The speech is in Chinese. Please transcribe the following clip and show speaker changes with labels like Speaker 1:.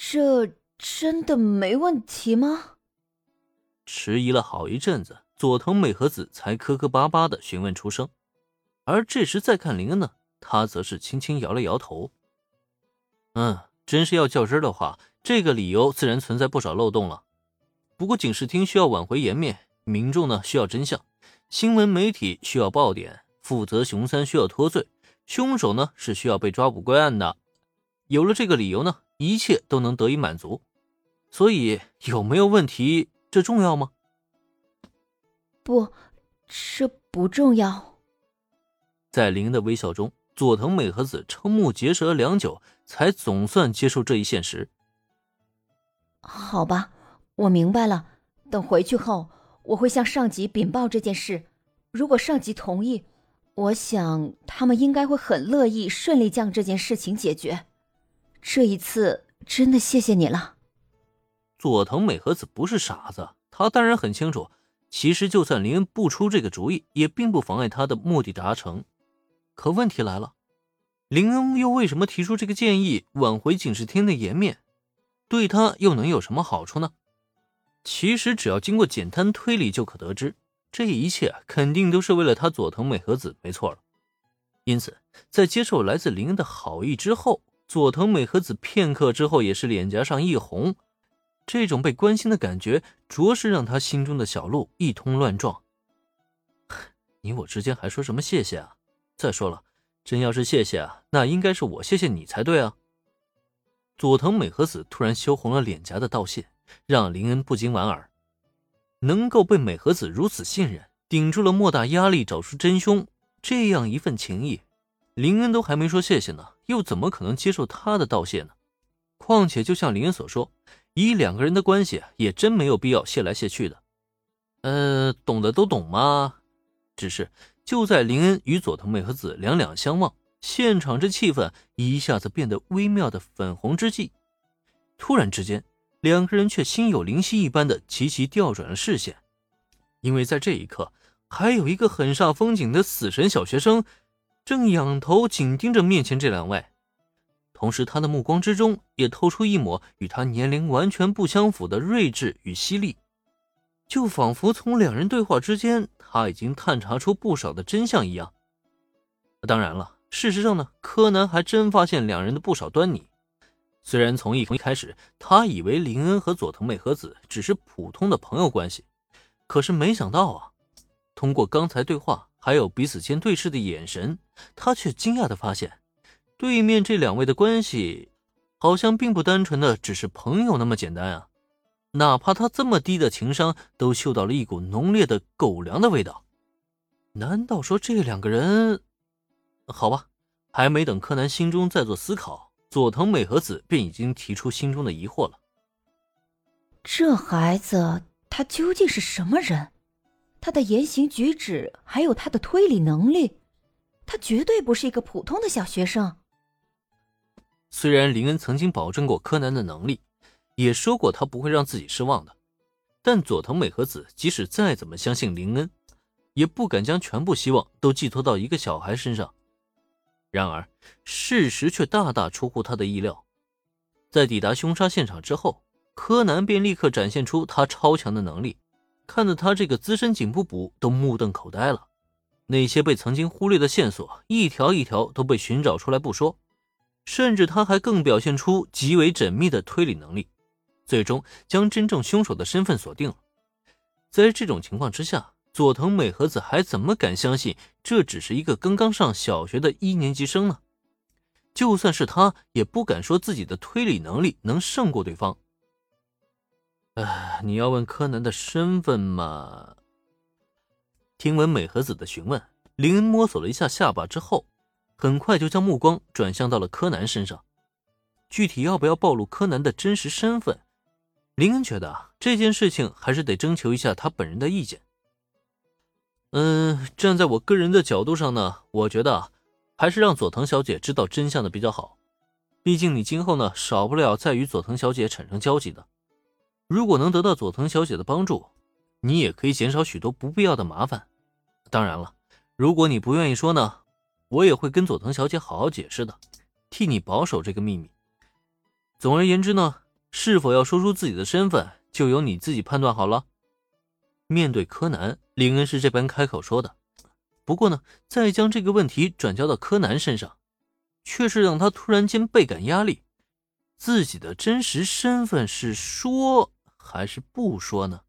Speaker 1: 这真的没问题吗？
Speaker 2: 迟疑了好一阵子，佐藤美和子才磕磕巴巴的询问出声。而这时再看林恩呢，他则是轻轻摇了摇头。嗯，真是要较真的话，这个理由自然存在不少漏洞了。不过警视厅需要挽回颜面，民众呢需要真相，新闻媒体需要爆点，负责熊三需要脱罪，凶手呢是需要被抓捕归案的。有了这个理由呢，一切都能得以满足。所以有没有问题，这重要吗？
Speaker 1: 不，这不重要。
Speaker 2: 在林的微笑中，佐藤美和子瞠目结舌了良久，才总算接受这一现实。
Speaker 1: 好吧，我明白了。等回去后，我会向上级禀报这件事。如果上级同意，我想他们应该会很乐意顺利将这件事情解决。这一次真的谢谢你了，
Speaker 2: 佐藤美和子不是傻子，他当然很清楚，其实就算林恩不出这个主意，也并不妨碍他的目的达成。可问题来了，林恩又为什么提出这个建议，挽回警视厅的颜面，对他又能有什么好处呢？其实只要经过简单推理就可得知，这一切肯定都是为了他佐藤美和子，没错了。因此，在接受来自林恩的好意之后。佐藤美和子片刻之后也是脸颊上一红，这种被关心的感觉着实让他心中的小鹿一通乱撞。你我之间还说什么谢谢啊？再说了，真要是谢谢啊，那应该是我谢谢你才对啊。佐藤美和子突然羞红了脸颊的道谢，让林恩不禁莞尔。能够被美和子如此信任，顶住了莫大压力找出真凶，这样一份情谊。林恩都还没说谢谢呢，又怎么可能接受他的道谢呢？况且，就像林恩所说，以两个人的关系，也真没有必要谢来谢去的。呃，懂的都懂吗？只是就在林恩与佐藤美和子两两相望，现场这气氛一下子变得微妙的粉红之际，突然之间，两个人却心有灵犀一般的齐齐调转了视线，因为在这一刻，还有一个很煞风景的死神小学生。正仰头紧盯着面前这两位，同时他的目光之中也透出一抹与他年龄完全不相符的睿智与犀利，就仿佛从两人对话之间，他已经探查出不少的真相一样。当然了，事实上呢，柯南还真发现两人的不少端倪。虽然从一从一开始他以为林恩和佐藤美和子只是普通的朋友关系，可是没想到啊，通过刚才对话。还有彼此间对视的眼神，他却惊讶的发现，对面这两位的关系，好像并不单纯的只是朋友那么简单啊！哪怕他这么低的情商，都嗅到了一股浓烈的狗粮的味道。难道说这两个人？好吧，还没等柯南心中再做思考，佐藤美和子便已经提出心中的疑惑了。
Speaker 1: 这孩子，他究竟是什么人？他的言行举止，还有他的推理能力，他绝对不是一个普通的小学生。
Speaker 2: 虽然林恩曾经保证过柯南的能力，也说过他不会让自己失望的，但佐藤美和子即使再怎么相信林恩，也不敢将全部希望都寄托到一个小孩身上。然而，事实却大大出乎他的意料，在抵达凶杀现场之后，柯南便立刻展现出他超强的能力。看得他这个资深警部补都目瞪口呆了，那些被曾经忽略的线索，一条一条都被寻找出来不说，甚至他还更表现出极为缜密的推理能力，最终将真正凶手的身份锁定了。在这种情况之下，佐藤美和子还怎么敢相信这只是一个刚刚上小学的一年级生呢？就算是他，也不敢说自己的推理能力能胜过对方。呃，你要问柯南的身份吗？听闻美和子的询问，林恩摸索了一下下巴之后，很快就将目光转向到了柯南身上。具体要不要暴露柯南的真实身份，林恩觉得这件事情还是得征求一下他本人的意见。嗯，站在我个人的角度上呢，我觉得还是让佐藤小姐知道真相的比较好。毕竟你今后呢，少不了再与佐藤小姐产生交集的。如果能得到佐藤小姐的帮助，你也可以减少许多不必要的麻烦。当然了，如果你不愿意说呢，我也会跟佐藤小姐好好解释的，替你保守这个秘密。总而言之呢，是否要说出自己的身份，就由你自己判断好了。面对柯南，林恩是这般开口说的。不过呢，再将这个问题转交到柯南身上，却是让他突然间倍感压力。自己的真实身份是说还是不说呢？